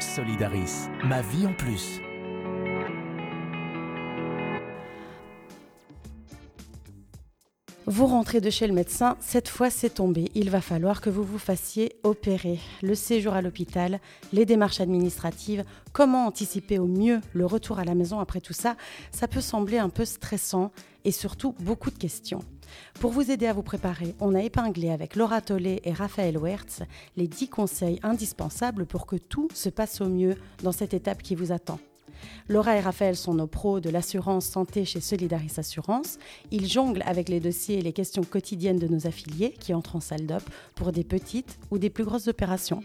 Solidaris, ma vie en plus. Vous rentrez de chez le médecin, cette fois c'est tombé, il va falloir que vous vous fassiez opérer. Le séjour à l'hôpital, les démarches administratives, comment anticiper au mieux le retour à la maison après tout ça, ça peut sembler un peu stressant et surtout beaucoup de questions. Pour vous aider à vous préparer, on a épinglé avec Laura Tollet et Raphaël Wertz les 10 conseils indispensables pour que tout se passe au mieux dans cette étape qui vous attend. Laura et Raphaël sont nos pros de l'assurance santé chez Solidaris Assurance. Ils jonglent avec les dossiers et les questions quotidiennes de nos affiliés qui entrent en salle d'op pour des petites ou des plus grosses opérations.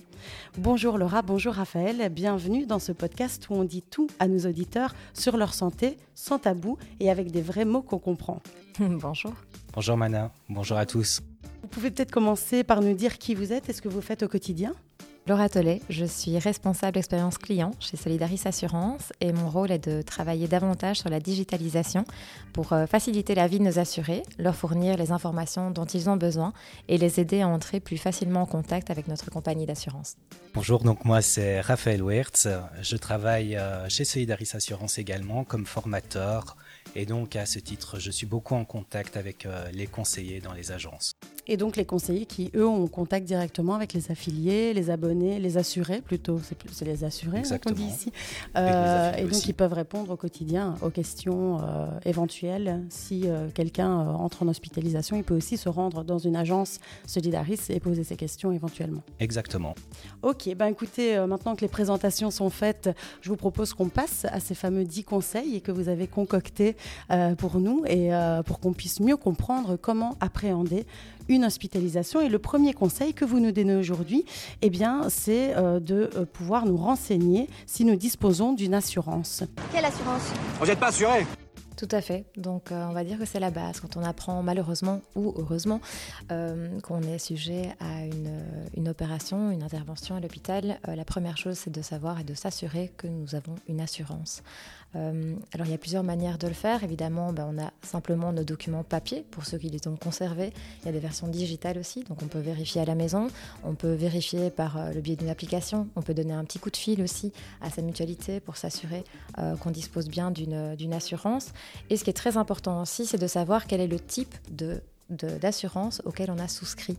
Bonjour Laura, bonjour Raphaël, bienvenue dans ce podcast où on dit tout à nos auditeurs sur leur santé, sans tabou et avec des vrais mots qu'on comprend. bonjour. Bonjour Mana, bonjour à tous. Vous pouvez peut-être commencer par nous dire qui vous êtes et ce que vous faites au quotidien Laura Tollet, je suis responsable expérience client chez Solidaris Assurance et mon rôle est de travailler davantage sur la digitalisation pour euh, faciliter la vie de nos assurés, leur fournir les informations dont ils ont besoin et les aider à entrer plus facilement en contact avec notre compagnie d'assurance. Bonjour, donc moi c'est Raphaël Wertz, je travaille euh, chez Solidaris Assurance également comme formateur et donc à ce titre je suis beaucoup en contact avec euh, les conseillers dans les agences. Et donc les conseillers qui, eux, ont contact directement avec les affiliés, les abonnés, les assurés plutôt, c'est les assurés qu'on dit ici. Euh, et, donc ils peuvent répondre au quotidien aux questions euh, éventuelles. Si euh, quelqu'un entre en hospitalisation, il peut aussi se rendre dans une agence Solidaris et poser ses questions éventuellement. Exactement. Ok, ben écoutez, maintenant que les présentations sont faites, je vous propose qu'on passe à ces fameux 10 conseils que vous avez concoctés pour nous et pour qu'on puisse mieux comprendre comment appréhender une hospitalisation. Et le premier conseil que vous nous donnez aujourd'hui, eh bien, c'est euh, de euh, pouvoir nous renseigner si nous disposons d'une assurance. Quelle assurance? Vous n'êtes pas assuré? Tout à fait. Donc, euh, on va dire que c'est la base. Quand on apprend, malheureusement ou heureusement, qu'on est sujet à une, opération, une intervention à l'hôpital, la première chose, c'est de savoir et de s'assurer que nous avons une assurance. Euh, alors il y a plusieurs manières de le faire. Évidemment, ben, on a simplement nos documents papier pour ceux qui les ont conservés. Il y a des versions digitales aussi, donc on peut vérifier à la maison. On peut vérifier par euh, le biais d'une application. On peut donner un petit coup de fil aussi à sa mutualité pour s'assurer euh, qu'on dispose bien d'une assurance. Et ce qui est très important aussi, c'est de savoir quel est le type de d'assurance auquel on a souscrit,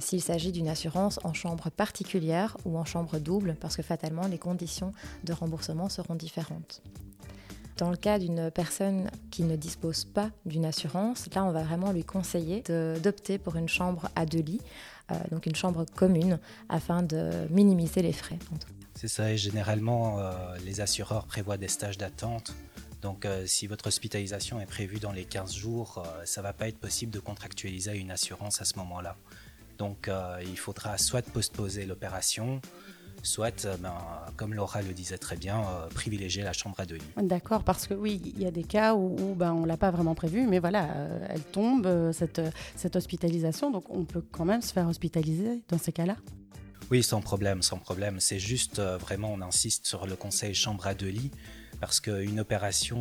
s'il s'agit d'une assurance en chambre particulière ou en chambre double, parce que fatalement les conditions de remboursement seront différentes. Dans le cas d'une personne qui ne dispose pas d'une assurance, là, on va vraiment lui conseiller d'opter pour une chambre à deux lits, euh, donc une chambre commune, afin de minimiser les frais. C'est ça, et généralement, euh, les assureurs prévoient des stages d'attente. Donc, euh, si votre hospitalisation est prévue dans les 15 jours, ça ne va pas être possible de contractualiser une assurance à ce moment-là. Donc, il faudra soit postposer l'opération, soit, euh, ben, comme Laura le disait très bien, euh, privilégier la chambre à deux lits. D'accord, parce que oui, il y a des cas où, ben, on ne l'a pas vraiment prévu, mais voilà, euh, elle tombe, cette, cette hospitalisation, donc on peut quand même se faire hospitaliser dans ces cas-là Oui, sans problème, sans problème. C'est juste, vraiment, on insiste sur le conseil chambre à deux lits parce qu'une opération,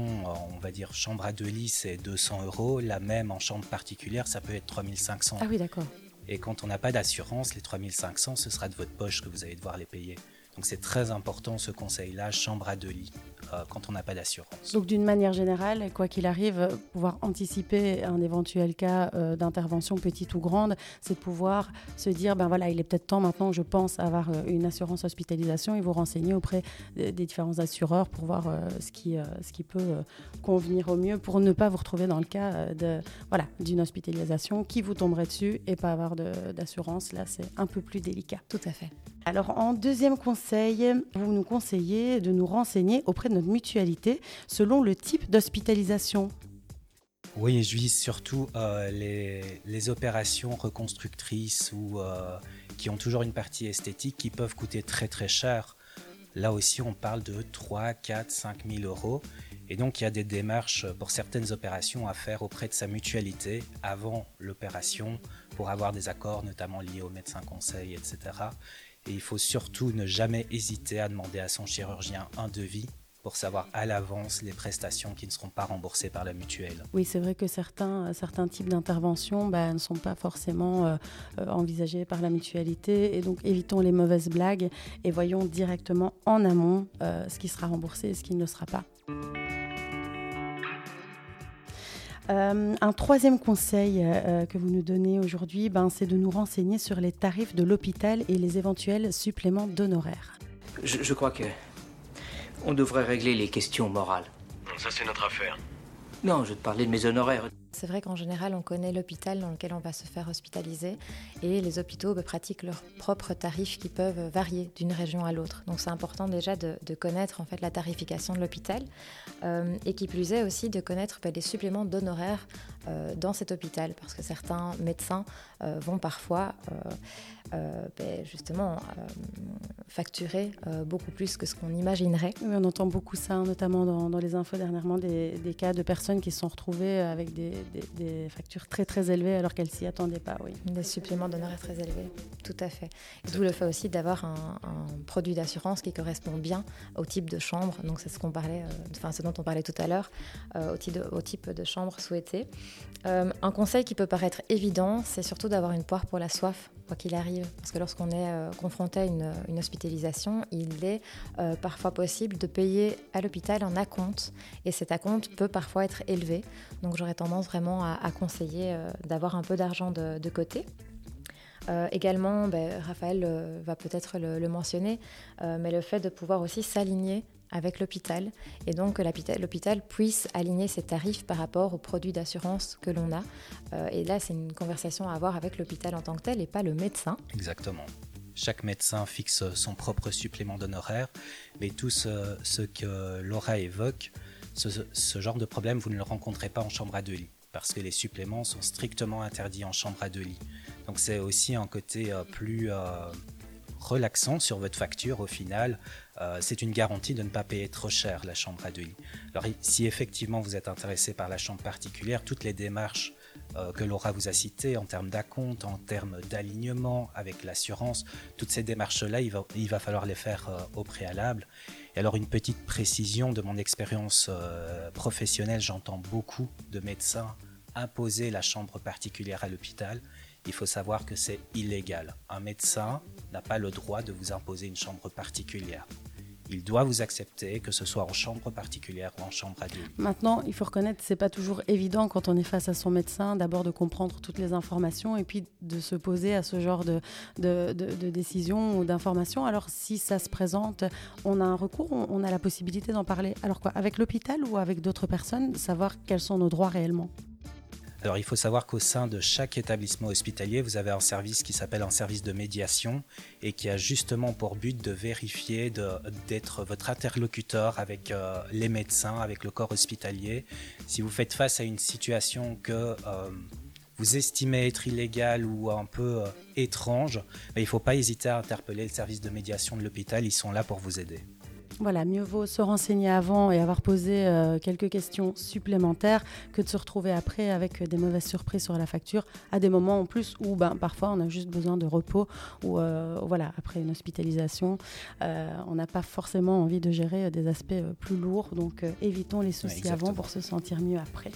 on va dire chambre à deux lits, c'est 200 euros. La même en chambre particulière, ça peut être 3500. Ah oui, d'accord. Et quand on n'a pas d'assurance, les 3500, ce sera de votre poche que vous allez devoir les payer. Donc c'est très important ce conseil-là, chambre à deux lits. Euh, quand on n'a pas d'assurance. Donc d'une manière générale, quoi qu'il arrive, pouvoir anticiper un éventuel cas euh, d'intervention petite ou grande, c'est de pouvoir se dire, ben voilà, il est peut-être temps maintenant, je pense, avoir euh, une assurance hospitalisation et vous renseigner auprès des différents assureurs pour voir ce, qui, ce qui peut convenir au mieux pour ne pas vous retrouver dans le cas de voilà d'une hospitalisation qui vous tomberait dessus et pas avoir d'assurance. Là, c'est un peu plus délicat. Tout à fait. Alors en deuxième conseil, vous nous conseillez de nous renseigner auprès de notre mutualité selon le type d'hospitalisation. Oui, je vise surtout euh, les, opérations reconstructrices ou euh, qui ont toujours une partie esthétique qui peuvent coûter très très cher. Là aussi, on parle de 3, 4, 5 000 euros. Et donc, il y a des démarches pour certaines opérations à faire auprès de sa mutualité avant l'opération pour avoir des accords, notamment liés au médecin conseil, etc. Et il faut surtout ne jamais hésiter à demander à son chirurgien un devis pour savoir à l'avance les prestations qui ne seront pas remboursées par la mutuelle. Oui, c'est vrai que certains, certains types d'interventions bah, ne sont pas forcément euh, euh, envisagés par la mutualité. Et donc, évitons les mauvaises blagues et voyons directement en amont euh, ce qui sera remboursé et ce qui ne le sera pas. Un troisième conseil que vous nous donnez aujourd'hui, ben, c'est de nous renseigner sur les tarifs de l'hôpital et les éventuels suppléments d'honoraires. Je, je, crois que on devrait régler les questions morales. Ça, c'est notre affaire. Non, je te parlais de mes honoraires. C'est vrai qu'en général, on connaît l'hôpital dans lequel on va se faire hospitaliser et les hôpitaux bah, pratiquent leurs propres tarifs qui peuvent varier d'une région à l'autre. Donc c'est important déjà de, connaître en fait la tarification de l'hôpital euh, et qui plus est aussi de connaître bah, les suppléments d'honoraires euh, dans cet hôpital parce que certains médecins euh, vont parfois bah, justement facturer beaucoup plus que ce qu'on imaginerait. on entend beaucoup ça, notamment dans, les infos dernièrement, des, des, cas de personnes qui se sont retrouvées avec des, des, factures très très élevées alors qu'elles s'y attendaient pas, oui. Des suppléments d'honoraires très élevés, tout à fait. D'où le fait aussi d'avoir un, produit d'assurance qui correspond bien au type de chambre. Donc c'est ce qu'on parlait, euh, enfin ce dont on parlait tout à l'heure, euh, au, type de, au, type de chambre souhaité. Euh, un conseil qui peut paraître évident, c'est surtout d'avoir une poire pour la soif quoi qu'il arrive. Parce que lorsqu'on est confronté à une, hospitalisation, il est parfois possible de payer à l'hôpital en acompte. Et cet acompte peut parfois être élevé. Donc j'aurais tendance vraiment à, conseiller euh, d'avoir un peu d'argent de, côté. Euh, également, ben, Raphaël euh, va peut-être le, mentionner, mais le fait de pouvoir aussi s'aligner avec l'hôpital et donc que l'hôpital puisse aligner ses tarifs par rapport aux produits d'assurance que l'on a. et là, c'est une conversation à avoir avec l'hôpital en tant que tel et pas le médecin. Exactement. Chaque médecin fixe son propre supplément d'honoraires, mais tout ce que Laura évoque ce, genre de problème, vous ne le rencontrez pas en chambre à deux lits, parce que les suppléments sont strictement interdits en chambre à deux lits. Donc c'est aussi un côté euh, plus euh, relaxant sur votre facture au final. Euh, c'est une garantie de ne pas payer trop cher la chambre à deux lits. Alors si effectivement vous êtes intéressé par la chambre particulière, toutes les démarches que Laura vous a citées en termes d'acompte, en termes d'alignement avec l'assurance, toutes ces démarches-là, il va, il va falloir les faire au préalable. Alors une petite précision de mon expérience euh, professionnelle, j'entends beaucoup de médecins imposer la chambre particulière à l'hôpital. Il faut savoir que c'est illégal. Un médecin n'a pas le droit de vous imposer une chambre particulière il doit vous accepter, que ce soit en chambre particulière ou en chambre adulte. Maintenant, il faut reconnaître, c'est pas toujours évident quand on est face à son médecin, d'abord de comprendre toutes les informations et puis de se poser à ce genre de, de, de, décision ou d'informations. Alors, si ça se présente, on a un recours, on, a la possibilité d'en parler. Alors quoi, avec l'hôpital ou avec d'autres personnes, savoir quels sont nos droits réellement? Alors il faut savoir qu'au sein de chaque établissement hospitalier, vous avez un service qui s'appelle un service de médiation et qui a justement pour but de vérifier, d'être votre interlocuteur avec euh, les médecins, avec le corps hospitalier. Si vous faites face à une situation que euh, vous estimez être illégale ou un peu euh, étrange, ben, il ne faut pas hésiter à interpeller le service de médiation de l'hôpital, ils sont là pour vous aider. Voilà, mieux vaut se renseigner avant et avoir posé euh, quelques questions supplémentaires que de se retrouver après avec des mauvaises surprises sur la facture à des moments en plus où ben, parfois on a juste besoin de repos ou euh, voilà, après une hospitalisation, euh, on n'a pas forcément envie de gérer des aspects plus lourds. Donc évitons les soucis avant pour se sentir mieux après.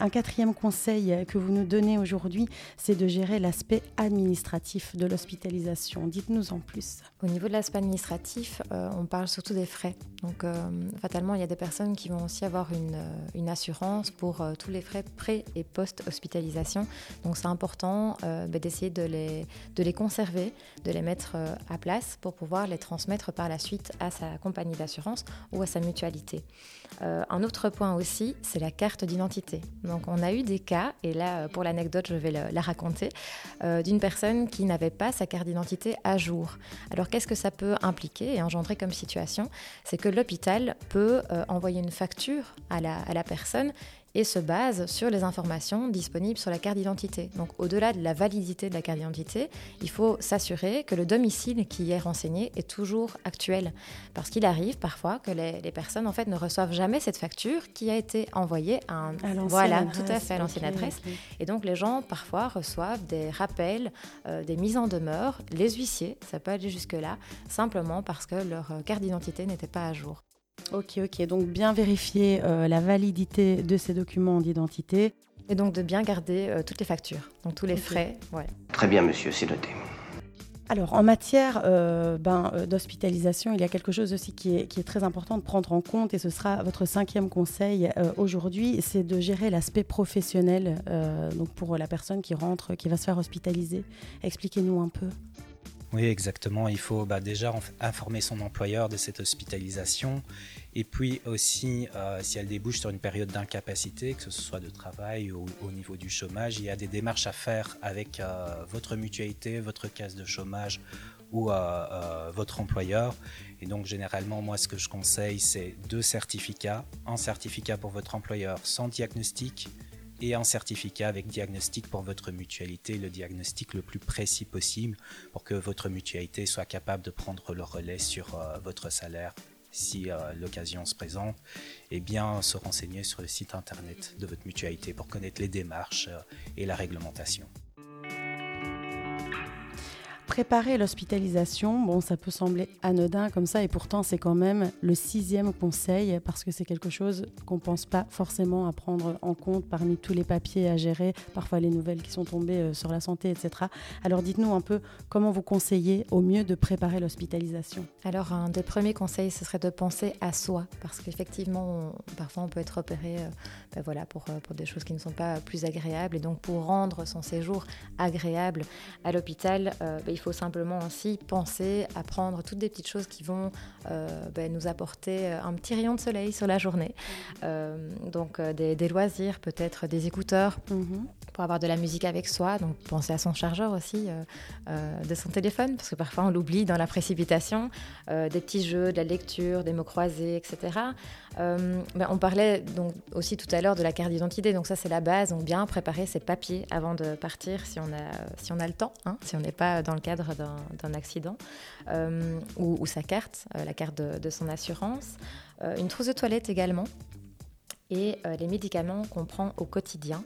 Un quatrième conseil que vous nous donnez aujourd'hui, c'est de gérer l'aspect administratif de l'hospitalisation. Dites-nous en plus. Au niveau de l'aspect administratif, euh, on parle surtout des frais. Donc, euh, fatalement, il y a des personnes qui vont aussi avoir une, euh, assurance pour tous les frais pré- et post-hospitalisation. Donc, c'est important bah, d'essayer de les, de les conserver, de les mettre à place pour pouvoir les transmettre par la suite à sa compagnie d'assurance ou à sa mutualité. un autre point aussi, c'est la carte d'identité. Donc on a eu des cas, et là euh, pour l'anecdote je vais la raconter, euh, d'une personne qui n'avait pas sa carte d'identité à jour. Alors qu'est-ce que ça peut impliquer et engendrer comme situation? C'est que l'hôpital peut euh, envoyer une facture à la, personne et se base sur les informations disponibles sur la carte d'identité. Donc au-delà de la validité de la carte d'identité, il faut s'assurer que le domicile qui est renseigné est toujours actuel. Parce qu'il arrive parfois que les, personnes en fait ne reçoivent jamais cette facture qui a été envoyée à un... voilà, tout à fait, à l'ancienne adresse. Et donc les gens parfois reçoivent des rappels, euh, des mises en demeure, les huissiers, ça peut aller jusque-là, simplement parce que leur euh, carte d'identité n'était pas à jour. Ok, ok. Donc bien vérifier euh, la validité de ces documents d'identité. Et donc de bien garder euh, toutes les factures, donc tous les frais. Très bien, monsieur, c'est noté. Alors, en matière euh, ben, d'hospitalisation, il y a quelque chose aussi qui est, qui est, très important de prendre en compte, et ce sera votre cinquième conseil aujourd'hui, c'est de gérer l'aspect professionnel donc pour la personne qui rentre, qui va se faire hospitaliser. Expliquez-nous un peu. Oui, exactement. Il faut bah, déjà informer son employeur de cette hospitalisation. Et puis aussi, euh, si elle débouche sur une période d'incapacité, que ce soit de travail ou au niveau du chômage, il y a des démarches à faire avec euh, votre mutualité, votre caisse de chômage ou euh, votre employeur. Et donc généralement, moi, ce que je conseille, c'est deux certificats. Un certificat pour votre employeur sans diagnostic et un certificat avec diagnostic pour votre mutualité, le diagnostic le plus précis possible pour que votre mutualité soit capable de prendre le relais sur euh, votre salaire si euh, l'occasion se présente, et bien se renseigner sur le site internet de votre mutualité pour connaître les démarches euh, et la réglementation. Préparer l'hospitalisation, bon, ça peut sembler anodin comme ça, et pourtant c'est quand même le sixième conseil, parce que c'est quelque chose qu'on ne pense pas forcément à prendre en compte parmi tous les papiers à gérer, parfois les nouvelles qui sont tombées euh, sur la santé, etc. Alors dites-nous un peu comment vous conseillez au mieux de préparer l'hospitalisation. Alors un des premiers conseils, ce serait de penser à soi, parce qu'effectivement, parfois on peut être opéré euh, ben voilà, pour, euh, pour des choses qui ne sont pas plus agréables, et donc pour rendre son séjour agréable à l'hôpital, ben, il faut simplement aussi penser à prendre toutes des petites choses qui vont euh, ben, nous apporter euh, un petit rayon de soleil sur la journée. Euh, donc des, loisirs, peut-être des écouteurs. Mhm. Pour avoir de la musique avec soi, donc penser à son chargeur aussi, de son téléphone, parce que parfois on l'oublie dans la précipitation, des petits jeux, de la lecture, des mots croisés, etc. Ben, on parlait donc aussi tout à l'heure de la carte d'identité, donc ça c'est la base, donc bien préparer ses papiers avant de partir si on a, si on a le temps, hein, si on n'est pas dans le cadre d'un accident, euh, ou, sa carte, euh, la carte de, son assurance, euh, une trousse de toilette également, et les médicaments qu'on prend au quotidien.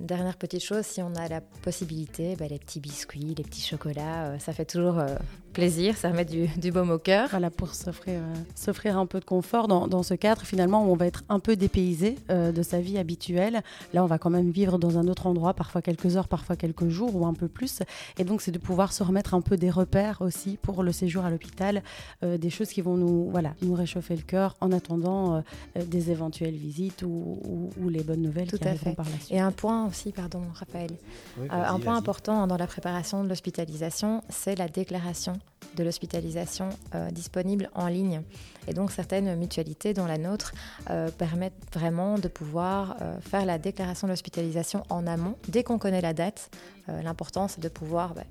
dernière petite chose, si on a la possibilité, bah, les petits biscuits, les petits chocolats, ça fait toujours plaisir, ça remet du, du baume au cœur. Voilà, pour s'offrir, euh, s'offrir un peu de confort dans, dans, ce cadre, finalement, où on va être un peu dépaysé euh, de sa vie habituelle. Là, on va quand même vivre dans un autre endroit, parfois quelques heures, parfois quelques jours ou un peu plus. Et donc, c'est de pouvoir se remettre un peu des repères aussi pour le séjour à l'hôpital, euh, des choses qui vont nous, voilà, nous réchauffer le cœur en attendant des éventuelles visites ou, ou, les bonnes nouvelles Tout qui à fait. par la suite. Et un point aussi, pardon, Raphaël, un point important dans la préparation de l'hospitalisation, c'est la déclaration de l'hospitalisation euh, disponible en ligne. Et donc certaines mutualités, dont la nôtre, euh, permettent vraiment de pouvoir euh, faire la déclaration de l'hospitalisation en amont, dès qu'on connaît la date. L'important, c'est de pouvoir... Bah,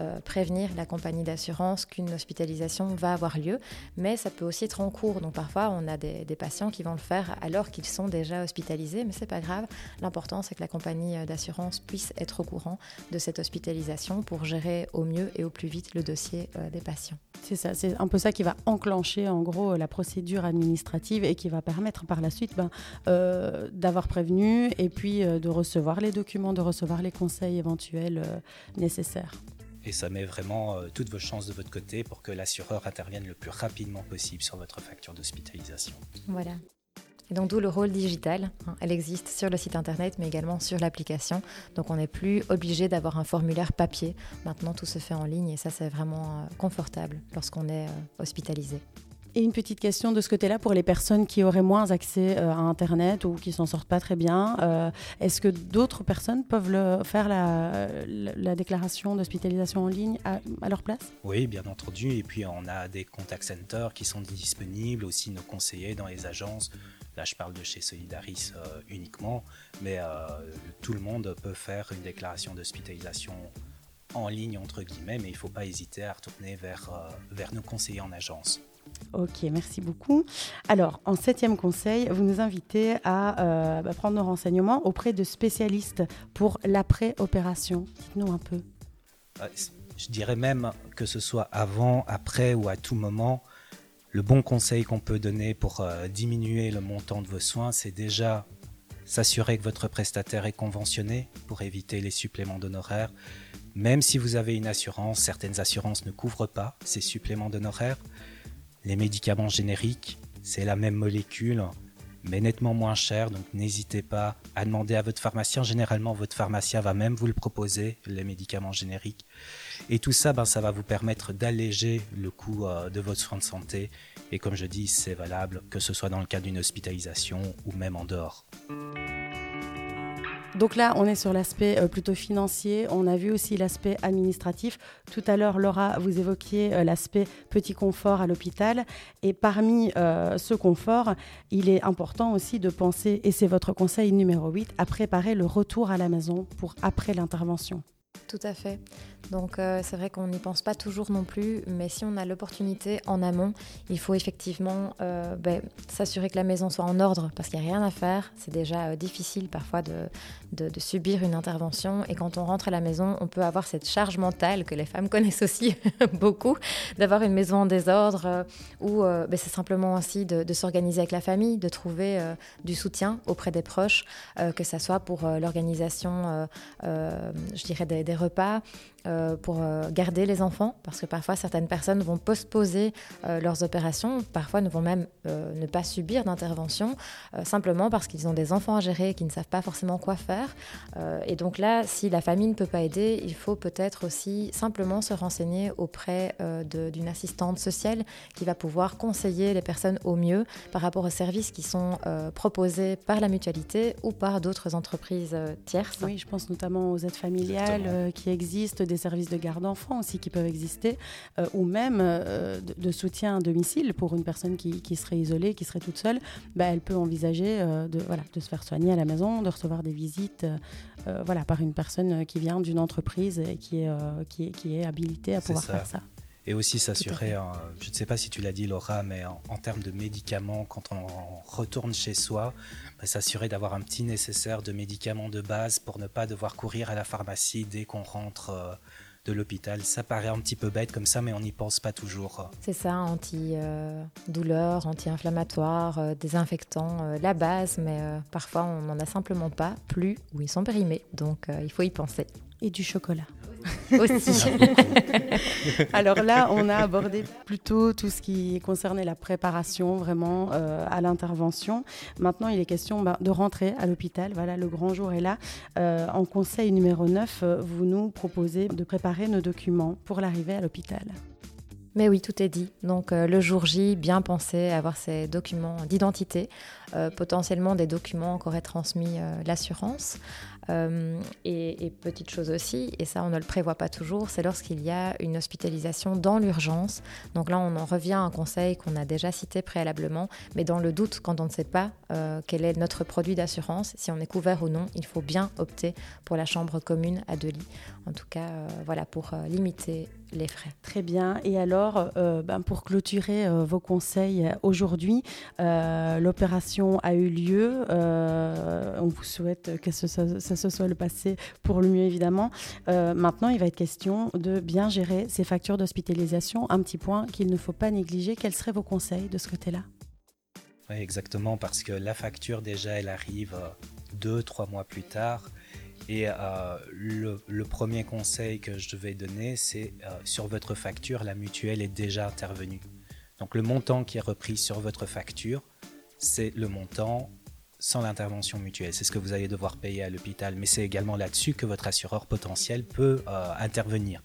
euh, prévenir la compagnie d'assurance qu'une hospitalisation va avoir lieu, mais ça peut aussi être en cours. Donc parfois, on a des, patients qui vont le faire alors qu'ils sont déjà hospitalisés, mais c'est pas grave. L'important, c'est que la compagnie euh, d'assurance puisse être au courant de cette hospitalisation pour gérer au mieux et au plus vite le dossier euh, des patients. C'est ça, c'est un peu ça qui va enclencher en gros la procédure administrative et qui va permettre par la suite ben, d'avoir prévenu et puis de recevoir les documents, de recevoir les conseils éventuels nécessaires et ça met vraiment euh, toutes vos chances de votre côté pour que l'assureur intervienne le plus rapidement possible sur votre facture d'hospitalisation. Voilà. Et donc d'où le rôle digital. Hein. Elle existe sur le site internet, mais également sur l'application. Donc on n'est plus obligé d'avoir un formulaire papier. Maintenant, tout se fait en ligne et ça, c'est vraiment euh, confortable lorsqu'on est euh, hospitalisé. Et une petite question de ce côté-là pour les personnes qui auraient moins accès euh, à Internet ou qui s'en sortent pas très bien. Euh, est-ce que d'autres personnes peuvent faire la, la, déclaration d'hospitalisation en ligne à, leur place? Oui, bien entendu. Et puis on a des contact centers qui sont disponibles, aussi nos conseillers dans les agences. Là, je parle de chez Solidaris euh, uniquement, mais tout le monde peut faire une déclaration d'hospitalisation en ligne, entre guillemets, mais il ne faut pas hésiter à retourner vers nos conseillers en agence. Ok, merci beaucoup. Alors, en septième conseil, vous nous invitez à euh, bah, prendre nos renseignements auprès de spécialistes pour l'après-opération. Dites-nous un peu. Euh, je dirais même que ce soit avant, après ou à tout moment, le bon conseil qu'on peut donner pour diminuer le montant de vos soins, c'est déjà s'assurer que votre prestataire est conventionné pour éviter les suppléments d'honoraires. Même si vous avez une assurance, certaines assurances ne couvrent pas ces suppléments d'honoraires. Les médicaments génériques, c'est la même molécule, mais nettement moins cher, donc n'hésitez pas à demander à votre pharmacien. Généralement, votre pharmacien va même vous le proposer, les médicaments génériques. Et tout ça, ben, ça va vous permettre d'alléger le coût euh, de votre soin de santé. Et comme je dis, c'est valable que ce soit dans le cas d'une hospitalisation ou même en dehors. Donc là, on est sur l'aspect euh, plutôt financier. On a vu aussi l'aspect administratif. Tout à l'heure, Laura, vous évoquiez euh, l'aspect petit confort à l'hôpital. Et parmi euh, ce confort, il est important aussi de penser, et c'est votre conseil numéro 8, à préparer le retour à la maison pour après l'intervention. Tout à fait. Donc euh, c'est vrai qu'on n'y pense pas toujours non plus, mais si on a l'opportunité en amont, il faut effectivement euh, ben, s'assurer que la maison soit en ordre parce qu'il n'y a rien à faire. C'est déjà euh, difficile parfois de, subir une intervention et quand on rentre à la maison, on peut avoir cette charge mentale que les femmes connaissent aussi beaucoup, d'avoir une maison en désordre ou ben, c'est simplement aussi de, s'organiser avec la famille, de trouver du soutien auprès des proches, que ce soit pour l'organisation, je dirais, des, des repas. Euh, pour euh, garder les enfants, parce que parfois certaines personnes vont postposer euh, leurs opérations, parfois ne vont même ne pas subir d'intervention, simplement parce qu'ils ont des enfants à gérer et qui ne savent pas forcément quoi faire. et donc là, si la famille ne peut pas aider, il faut peut-être aussi simplement se renseigner auprès d'une assistante sociale qui va pouvoir conseiller les personnes au mieux par rapport aux services qui sont proposés par la mutualité ou par d'autres entreprises tierces. Oui, je pense notamment aux aides familiales qui existent, des services de garde d'enfants aussi qui peuvent exister, euh, ou même euh, de, soutien à domicile pour une personne qui, serait isolée, qui serait toute seule, bah, elle peut envisager euh, de, voilà, de se faire soigner à la maison, de recevoir des visites voilà, par une personne qui vient d'une entreprise et qui est, qui est, qui est habilitée à pouvoir faire ça. Et aussi s'assurer, je ne sais pas si tu l'as dit Laura, mais en, termes de médicaments, quand on retourne chez soi, bah, s'assurer d'avoir un petit nécessaire de médicaments de base pour ne pas devoir courir à la pharmacie dès qu'on rentre de l'hôpital. Ça paraît un petit peu bête comme ça, mais on n'y pense pas toujours. C'est ça, anti-douleur, anti-inflammatoire, euh, désinfectant, euh, la base, mais euh, parfois on n'en a simplement pas, plus, ou ils sont périmés, donc il faut y penser. Et du chocolat. Aussi. Alors là, on a abordé plutôt tout ce qui concernait la préparation vraiment euh, à l'intervention. Maintenant, il est question ben, de rentrer à l'hôpital. Voilà, le grand jour est là. Euh, en conseil numéro 9, euh, vous nous proposez de préparer nos documents pour l'arrivée à l'hôpital. Mais oui, tout est dit. Donc le jour J, bien penser avoir ces documents d'identité, potentiellement des documents qu'aurait transmis l'assurance, euh, et, petite chose aussi, et ça on ne le prévoit pas toujours, c'est lorsqu'il y a une hospitalisation dans l'urgence. Donc là on en revient à un conseil qu'on a déjà cité préalablement, mais dans le doute, quand on ne sait pas euh, quel est notre produit d'assurance, si on est couvert ou non, il faut bien opter pour la chambre commune à deux lits. En tout cas, euh, voilà, pour limiter les frais. Très bien. Et alors, ben, pour clôturer vos conseils aujourd'hui, l'opération a eu lieu. on vous souhaite que ce, ça ce soit le passé pour le mieux évidemment. Euh, maintenant, il va être question de bien gérer ces factures d'hospitalisation. Un petit point qu'il ne faut pas négliger. Quels seraient vos conseils de ce côté-là? Oui, exactement, parce que la facture déjà, elle arrive euh, deux, trois mois plus tard. Et euh, le, premier conseil que je devais donner, c'est sur votre facture, la mutuelle est déjà intervenue. Donc le montant qui est repris sur votre facture, c'est le montant sans l'intervention mutuelle. C'est ce que vous allez devoir payer à l'hôpital, mais c'est également là-dessus que votre assureur potentiel peut euh, intervenir.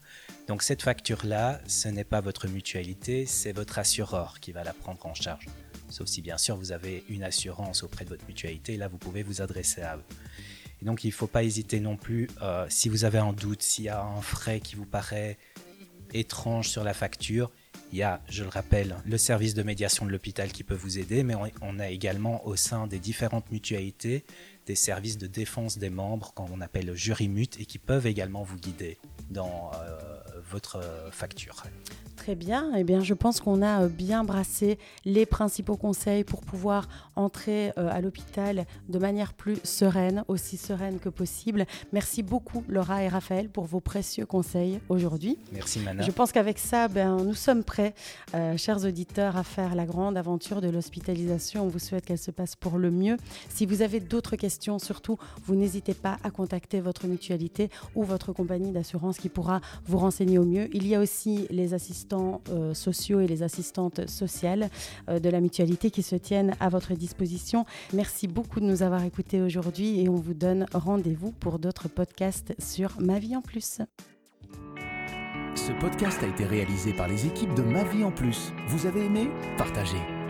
Donc cette facture-là, ce n'est pas votre mutualité, c'est votre assureur qui va la prendre en charge. Sauf si bien sûr vous avez une assurance auprès de votre mutualité, là vous pouvez vous adresser à eux. Donc il ne faut pas hésiter non plus, euh, si vous avez un doute, s'il y a un frais qui vous paraît étrange sur la facture, il y a, je le rappelle, le service de médiation de l'hôpital qui peut vous aider, mais on a également au sein des différentes mutualités des services de défense des membres qu'on appelle jury mute et qui peuvent également vous guider dans votre facture. Très bien. Eh bien, je pense qu'on a euh, bien brassé les principaux conseils pour pouvoir entrer euh, à l'hôpital de manière plus sereine, aussi sereine que possible. Merci beaucoup, Laura et Raphaël, pour vos précieux conseils aujourd'hui. Merci, Mana. Je pense qu'avec ça, ben, nous sommes prêts, euh, chers auditeurs, à faire la grande aventure de l'hospitalisation. On vous souhaite qu'elle se passe pour le mieux. Si vous avez d'autres surtout, vous n'hésitez pas à contacter votre mutualité ou votre compagnie d'assurance qui pourra vous renseigner au mieux. Il y a aussi les assistants euh, sociaux et les assistantes sociales euh, de la mutualité qui se tiennent à votre disposition. Merci beaucoup de nous avoir écoutés aujourd'hui et on vous donne rendez-vous pour d'autres podcasts sur Ma vie en plus. Ce podcast a été réalisé par les équipes de Ma vie en plus. Vous avez aimé? Partagez